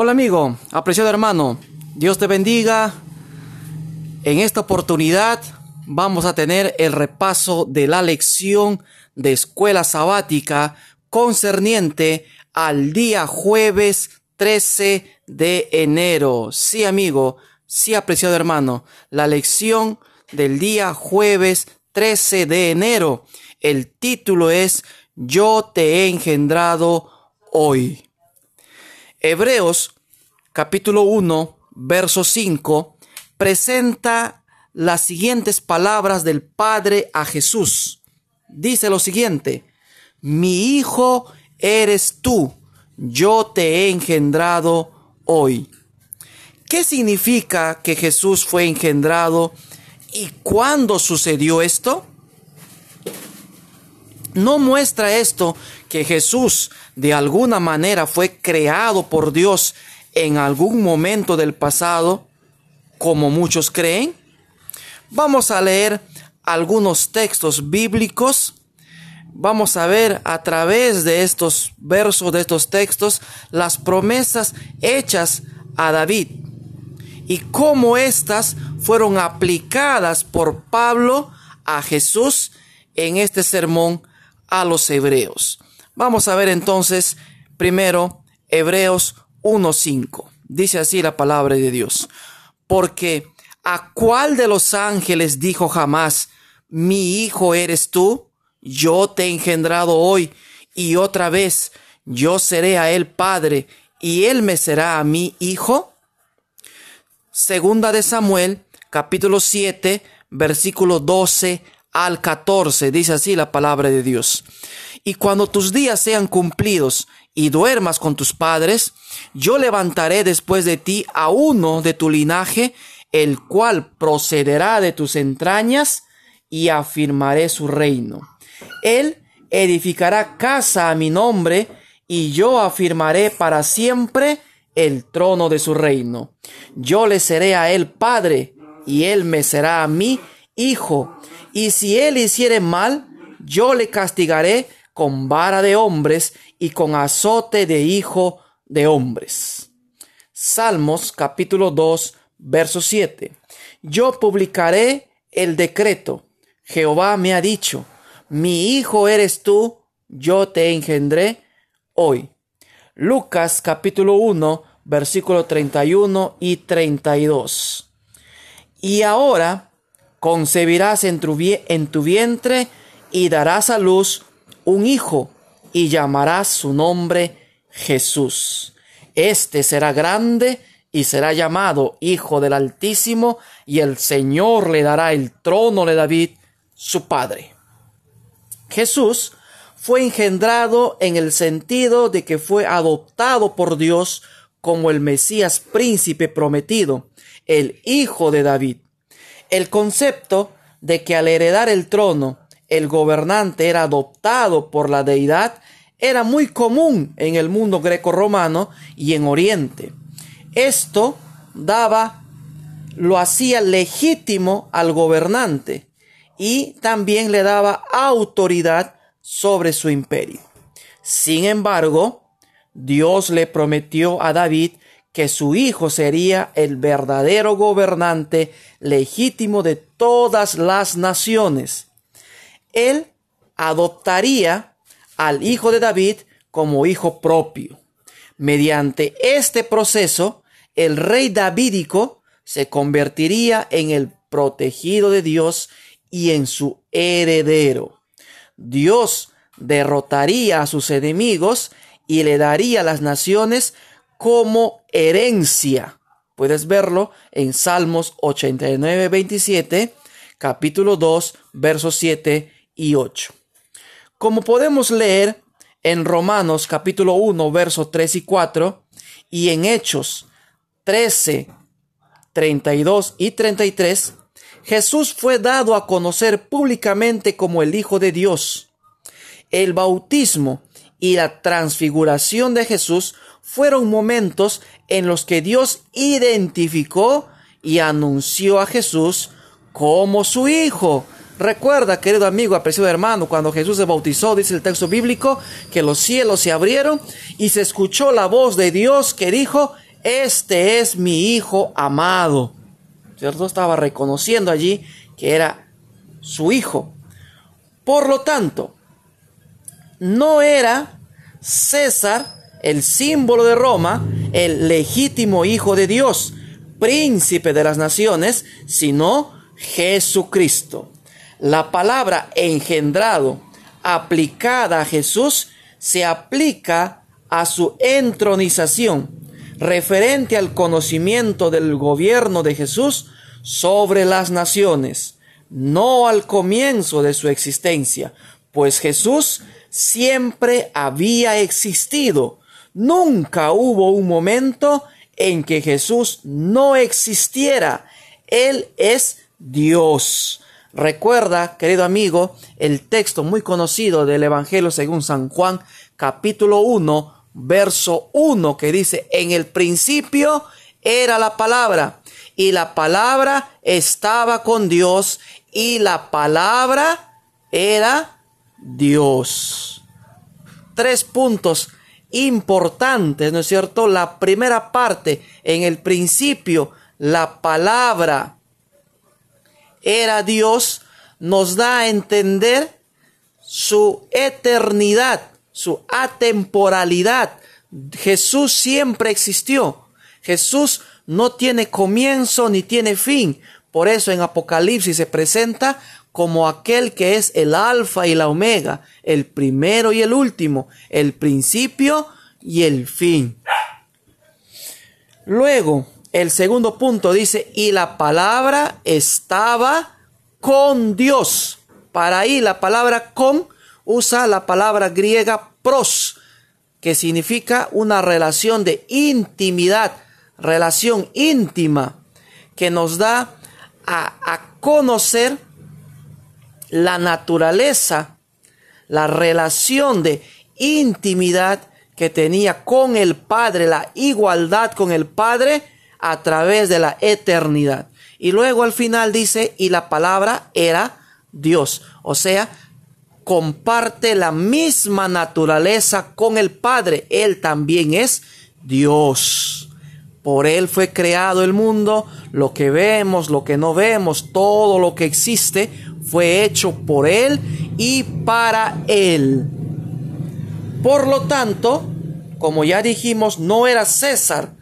Hola amigo, apreciado hermano, Dios te bendiga. En esta oportunidad vamos a tener el repaso de la lección de escuela sabática concerniente al día jueves 13 de enero. Sí amigo, sí apreciado hermano, la lección del día jueves 13 de enero. El título es Yo te he engendrado hoy. Hebreos capítulo 1, verso 5 presenta las siguientes palabras del Padre a Jesús. Dice lo siguiente, mi hijo eres tú, yo te he engendrado hoy. ¿Qué significa que Jesús fue engendrado y cuándo sucedió esto? ¿No muestra esto que Jesús de alguna manera fue creado por Dios en algún momento del pasado, como muchos creen? Vamos a leer algunos textos bíblicos. Vamos a ver a través de estos versos, de estos textos, las promesas hechas a David y cómo éstas fueron aplicadas por Pablo a Jesús en este sermón a los hebreos. Vamos a ver entonces primero Hebreos 1.5. Dice así la palabra de Dios. Porque ¿a cuál de los ángeles dijo jamás, mi hijo eres tú? Yo te he engendrado hoy y otra vez yo seré a él padre y él me será a mí hijo. Segunda de Samuel, capítulo 7, versículo 12 al 14. Dice así la palabra de Dios. Y cuando tus días sean cumplidos y duermas con tus padres, yo levantaré después de ti a uno de tu linaje, el cual procederá de tus entrañas, y afirmaré su reino. Él edificará casa a mi nombre, y yo afirmaré para siempre el trono de su reino. Yo le seré a él padre, y él me será a mí hijo. Y si él hiciere mal, yo le castigaré con vara de hombres y con azote de hijo de hombres. Salmos capítulo 2, verso 7. Yo publicaré el decreto. Jehová me ha dicho, mi hijo eres tú, yo te engendré hoy. Lucas capítulo 1, versículo 31 y 32. Y ahora concebirás en tu, en tu vientre y darás a luz un hijo y llamarás su nombre Jesús. Este será grande y será llamado Hijo del Altísimo, y el Señor le dará el trono de David, su padre. Jesús fue engendrado en el sentido de que fue adoptado por Dios como el Mesías príncipe prometido, el Hijo de David. El concepto de que al heredar el trono el gobernante era adoptado por la deidad era muy común en el mundo greco-romano y en Oriente. Esto daba, lo hacía legítimo al gobernante y también le daba autoridad sobre su imperio. Sin embargo, Dios le prometió a David que su hijo sería el verdadero gobernante legítimo de todas las naciones. Él adoptaría al hijo de David como hijo propio. Mediante este proceso, el rey davídico se convertiría en el protegido de Dios y en su heredero. Dios derrotaría a sus enemigos y le daría a las naciones como herencia. Puedes verlo en Salmos 89, 27, capítulo 2, versos 7 y 8. Como podemos leer en Romanos capítulo 1, versos 3 y 4, y en Hechos 13, 32 y 33, Jesús fue dado a conocer públicamente como el Hijo de Dios. El bautismo y la transfiguración de Jesús fueron momentos en los que Dios identificó y anunció a Jesús como su Hijo, Recuerda, querido amigo, apreciado hermano, cuando Jesús se bautizó, dice el texto bíblico, que los cielos se abrieron y se escuchó la voz de Dios que dijo, este es mi hijo amado. ¿Cierto? Estaba reconociendo allí que era su hijo. Por lo tanto, no era César el símbolo de Roma, el legítimo hijo de Dios, príncipe de las naciones, sino Jesucristo. La palabra engendrado aplicada a Jesús se aplica a su entronización, referente al conocimiento del gobierno de Jesús sobre las naciones, no al comienzo de su existencia, pues Jesús siempre había existido. Nunca hubo un momento en que Jesús no existiera. Él es Dios. Recuerda, querido amigo, el texto muy conocido del Evangelio según San Juan, capítulo 1, verso 1, que dice, en el principio era la palabra, y la palabra estaba con Dios, y la palabra era Dios. Tres puntos importantes, ¿no es cierto? La primera parte, en el principio, la palabra era Dios, nos da a entender su eternidad, su atemporalidad. Jesús siempre existió. Jesús no tiene comienzo ni tiene fin. Por eso en Apocalipsis se presenta como aquel que es el alfa y la omega, el primero y el último, el principio y el fin. Luego, el segundo punto dice, y la palabra estaba con Dios. Para ahí la palabra con usa la palabra griega pros, que significa una relación de intimidad, relación íntima, que nos da a, a conocer la naturaleza, la relación de intimidad que tenía con el Padre, la igualdad con el Padre, a través de la eternidad. Y luego al final dice, y la palabra era Dios. O sea, comparte la misma naturaleza con el Padre. Él también es Dios. Por Él fue creado el mundo, lo que vemos, lo que no vemos, todo lo que existe fue hecho por Él y para Él. Por lo tanto, como ya dijimos, no era César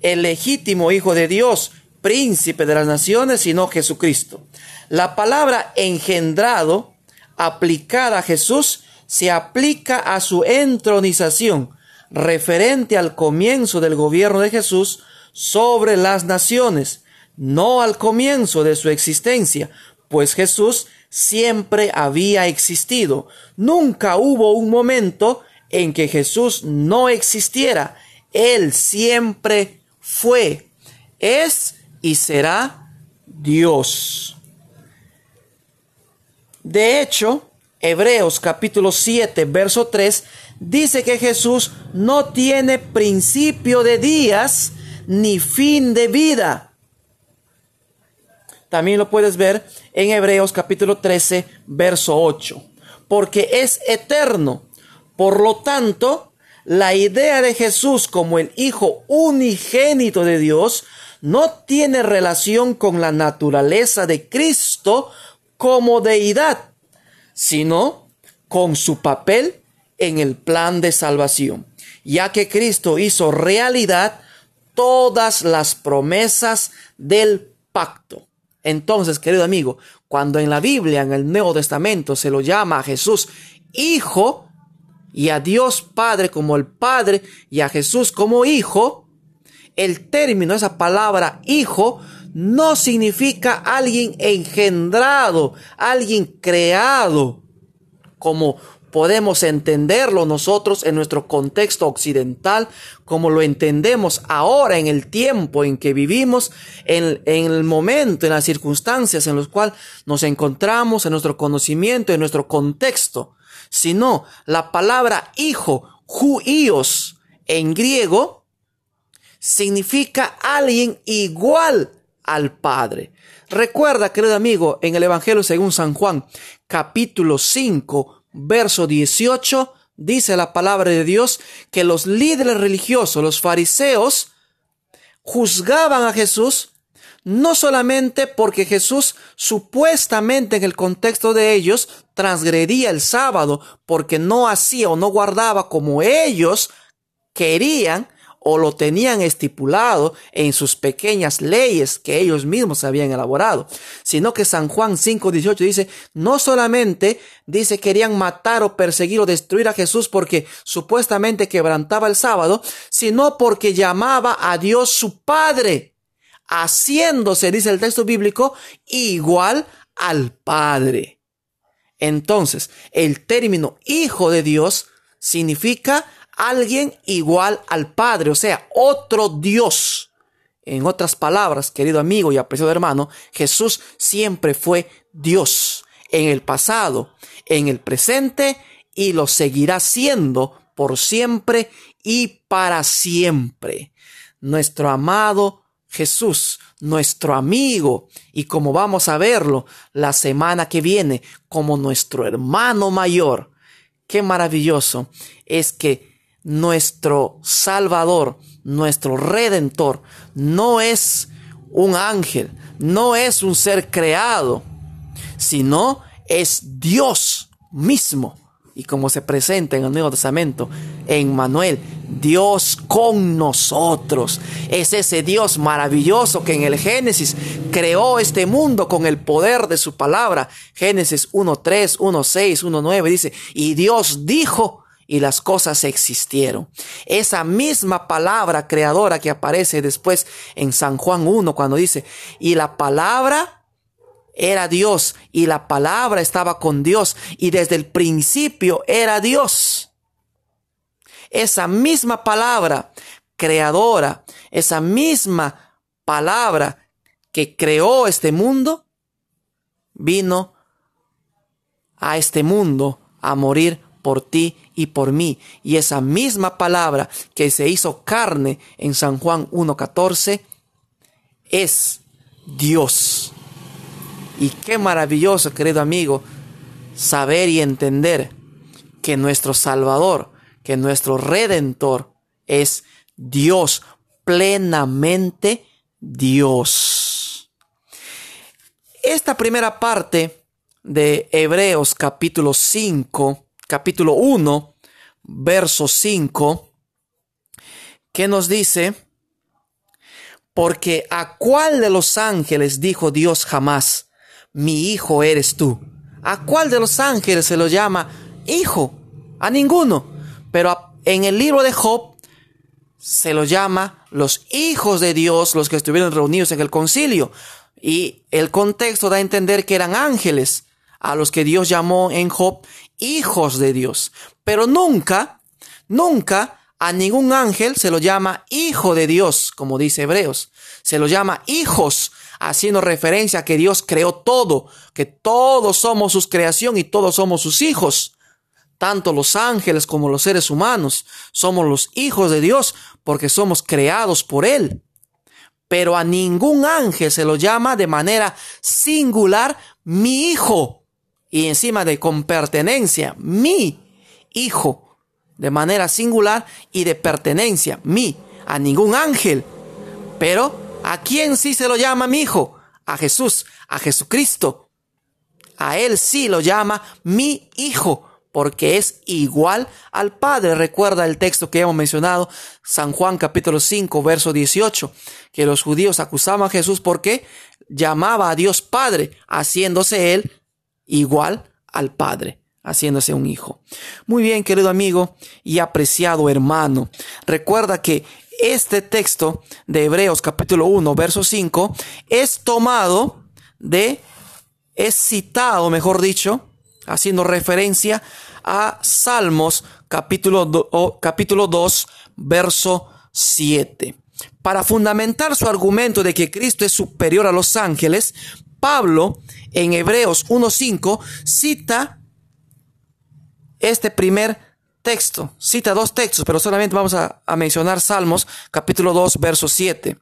el legítimo Hijo de Dios, príncipe de las naciones, sino Jesucristo. La palabra engendrado, aplicada a Jesús, se aplica a su entronización, referente al comienzo del gobierno de Jesús sobre las naciones, no al comienzo de su existencia, pues Jesús siempre había existido. Nunca hubo un momento en que Jesús no existiera. Él siempre fue, es y será Dios. De hecho, Hebreos capítulo 7, verso 3, dice que Jesús no tiene principio de días ni fin de vida. También lo puedes ver en Hebreos capítulo 13, verso 8. Porque es eterno. Por lo tanto, la idea de Jesús como el Hijo unigénito de Dios no tiene relación con la naturaleza de Cristo como deidad, sino con su papel en el plan de salvación, ya que Cristo hizo realidad todas las promesas del pacto. Entonces, querido amigo, cuando en la Biblia, en el Nuevo Testamento, se lo llama a Jesús Hijo, y a Dios Padre como el Padre y a Jesús como Hijo, el término, esa palabra Hijo, no significa alguien engendrado, alguien creado, como podemos entenderlo nosotros en nuestro contexto occidental, como lo entendemos ahora en el tiempo en que vivimos, en, el momento, en las circunstancias en las cuales nos encontramos, en nuestro conocimiento, en nuestro contexto sino la palabra hijo, juíos, en griego, significa alguien igual al Padre. Recuerda, querido amigo, en el Evangelio según San Juan, capítulo 5, verso 18, dice la palabra de Dios que los líderes religiosos, los fariseos, juzgaban a Jesús no solamente porque Jesús supuestamente en el contexto de ellos transgredía el sábado porque no hacía o no guardaba como ellos querían o lo tenían estipulado en sus pequeñas leyes que ellos mismos habían elaborado, sino que San Juan 5:18 dice, no solamente dice querían matar o perseguir o destruir a Jesús porque supuestamente quebrantaba el sábado, sino porque llamaba a Dios su Padre haciéndose, dice el texto bíblico, igual al Padre. Entonces, el término Hijo de Dios significa alguien igual al Padre, o sea, otro Dios. En otras palabras, querido amigo y apreciado hermano, Jesús siempre fue Dios en el pasado, en el presente y lo seguirá siendo por siempre y para siempre. Nuestro amado Jesús, nuestro amigo, y como vamos a verlo la semana que viene, como nuestro hermano mayor. Qué maravilloso es que nuestro Salvador, nuestro Redentor, no es un ángel, no es un ser creado, sino es Dios mismo y como se presenta en el Nuevo Testamento, en Manuel, Dios con nosotros. Es ese Dios maravilloso que en el Génesis creó este mundo con el poder de su palabra. Génesis 1.3, 1.6, 1.9 dice, y Dios dijo, y las cosas existieron. Esa misma palabra creadora que aparece después en San Juan 1 cuando dice, y la palabra era Dios y la palabra estaba con Dios y desde el principio era Dios. Esa misma palabra creadora, esa misma palabra que creó este mundo, vino a este mundo a morir por ti y por mí. Y esa misma palabra que se hizo carne en San Juan 1.14 es Dios. Y qué maravilloso, querido amigo, saber y entender que nuestro Salvador, que nuestro Redentor es Dios, plenamente Dios. Esta primera parte de Hebreos capítulo 5, capítulo 1, verso 5, que nos dice, porque a cuál de los ángeles dijo Dios jamás, mi hijo eres tú. ¿A cuál de los ángeles se lo llama hijo? A ninguno. Pero en el libro de Job se lo llama los hijos de Dios, los que estuvieron reunidos en el concilio. Y el contexto da a entender que eran ángeles a los que Dios llamó en Job hijos de Dios. Pero nunca, nunca a ningún ángel se lo llama hijo de Dios, como dice Hebreos. Se lo llama hijos haciendo referencia a que Dios creó todo, que todos somos sus creación y todos somos sus hijos. Tanto los ángeles como los seres humanos somos los hijos de Dios porque somos creados por Él. Pero a ningún ángel se lo llama de manera singular mi hijo y encima de con pertenencia, mi hijo, de manera singular y de pertenencia, mi, a ningún ángel. Pero ¿A quién sí se lo llama mi hijo? A Jesús, a Jesucristo. A él sí lo llama mi hijo, porque es igual al Padre. Recuerda el texto que hemos mencionado, San Juan capítulo 5, verso 18, que los judíos acusaban a Jesús porque llamaba a Dios Padre, haciéndose él igual al Padre haciéndose un hijo. Muy bien, querido amigo y apreciado hermano. Recuerda que este texto de Hebreos capítulo 1, verso 5, es tomado de, es citado, mejor dicho, haciendo referencia a Salmos capítulo, capítulo 2, verso 7. Para fundamentar su argumento de que Cristo es superior a los ángeles, Pablo en Hebreos 1.5 cita este primer texto. Cita dos textos, pero solamente vamos a, mencionar Salmos capítulo 2, verso 7.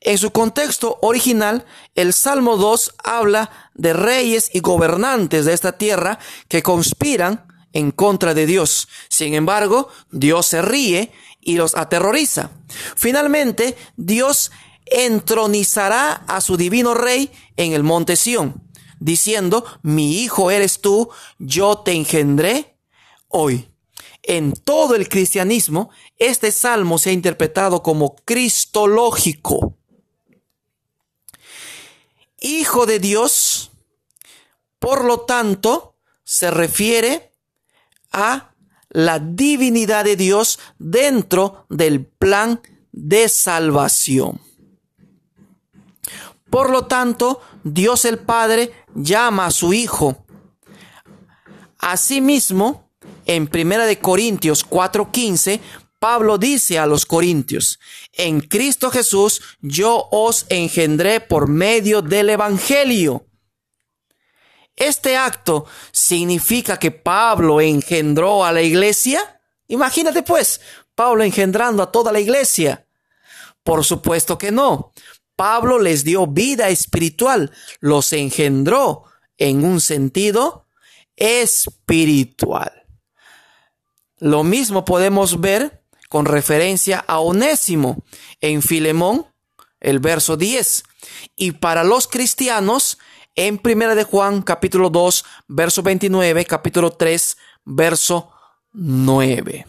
En su contexto original, el Salmo 2 habla de reyes y gobernantes de esta tierra que conspiran en contra de Dios. Sin embargo, Dios se ríe y los aterroriza. Finalmente, Dios entronizará a su divino rey en el monte Sión, diciendo, mi hijo eres tú, yo te engendré hoy. En todo el cristianismo, este salmo se ha interpretado como cristológico. Hijo de Dios, por lo tanto, se refiere a la divinidad de Dios dentro del plan de salvación. Por lo tanto, Dios el Padre llama a su Hijo. Asimismo, en 1 de Corintios 4:15, Pablo dice a los corintios, en Cristo Jesús yo os engendré por medio del Evangelio. Este acto significa que Pablo engendró a la iglesia. Imagínate pues, Pablo engendrando a toda la iglesia. Por supuesto que no. Pablo les dio vida espiritual, los engendró en un sentido espiritual. Lo mismo podemos ver con referencia a Onésimo en Filemón, el verso 10. Y para los cristianos, en Primera de Juan, capítulo 2, verso 29, capítulo 3, verso 9.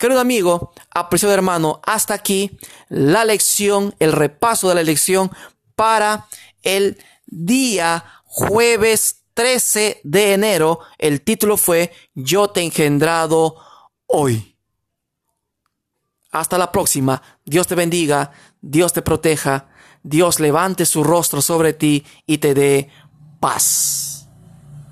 Querido amigo, apreciado hermano, hasta aquí la lección, el repaso de la lección para el día jueves 13 de enero, el título fue Yo te he engendrado hoy. Hasta la próxima. Dios te bendiga, Dios te proteja, Dios levante su rostro sobre ti y te dé paz.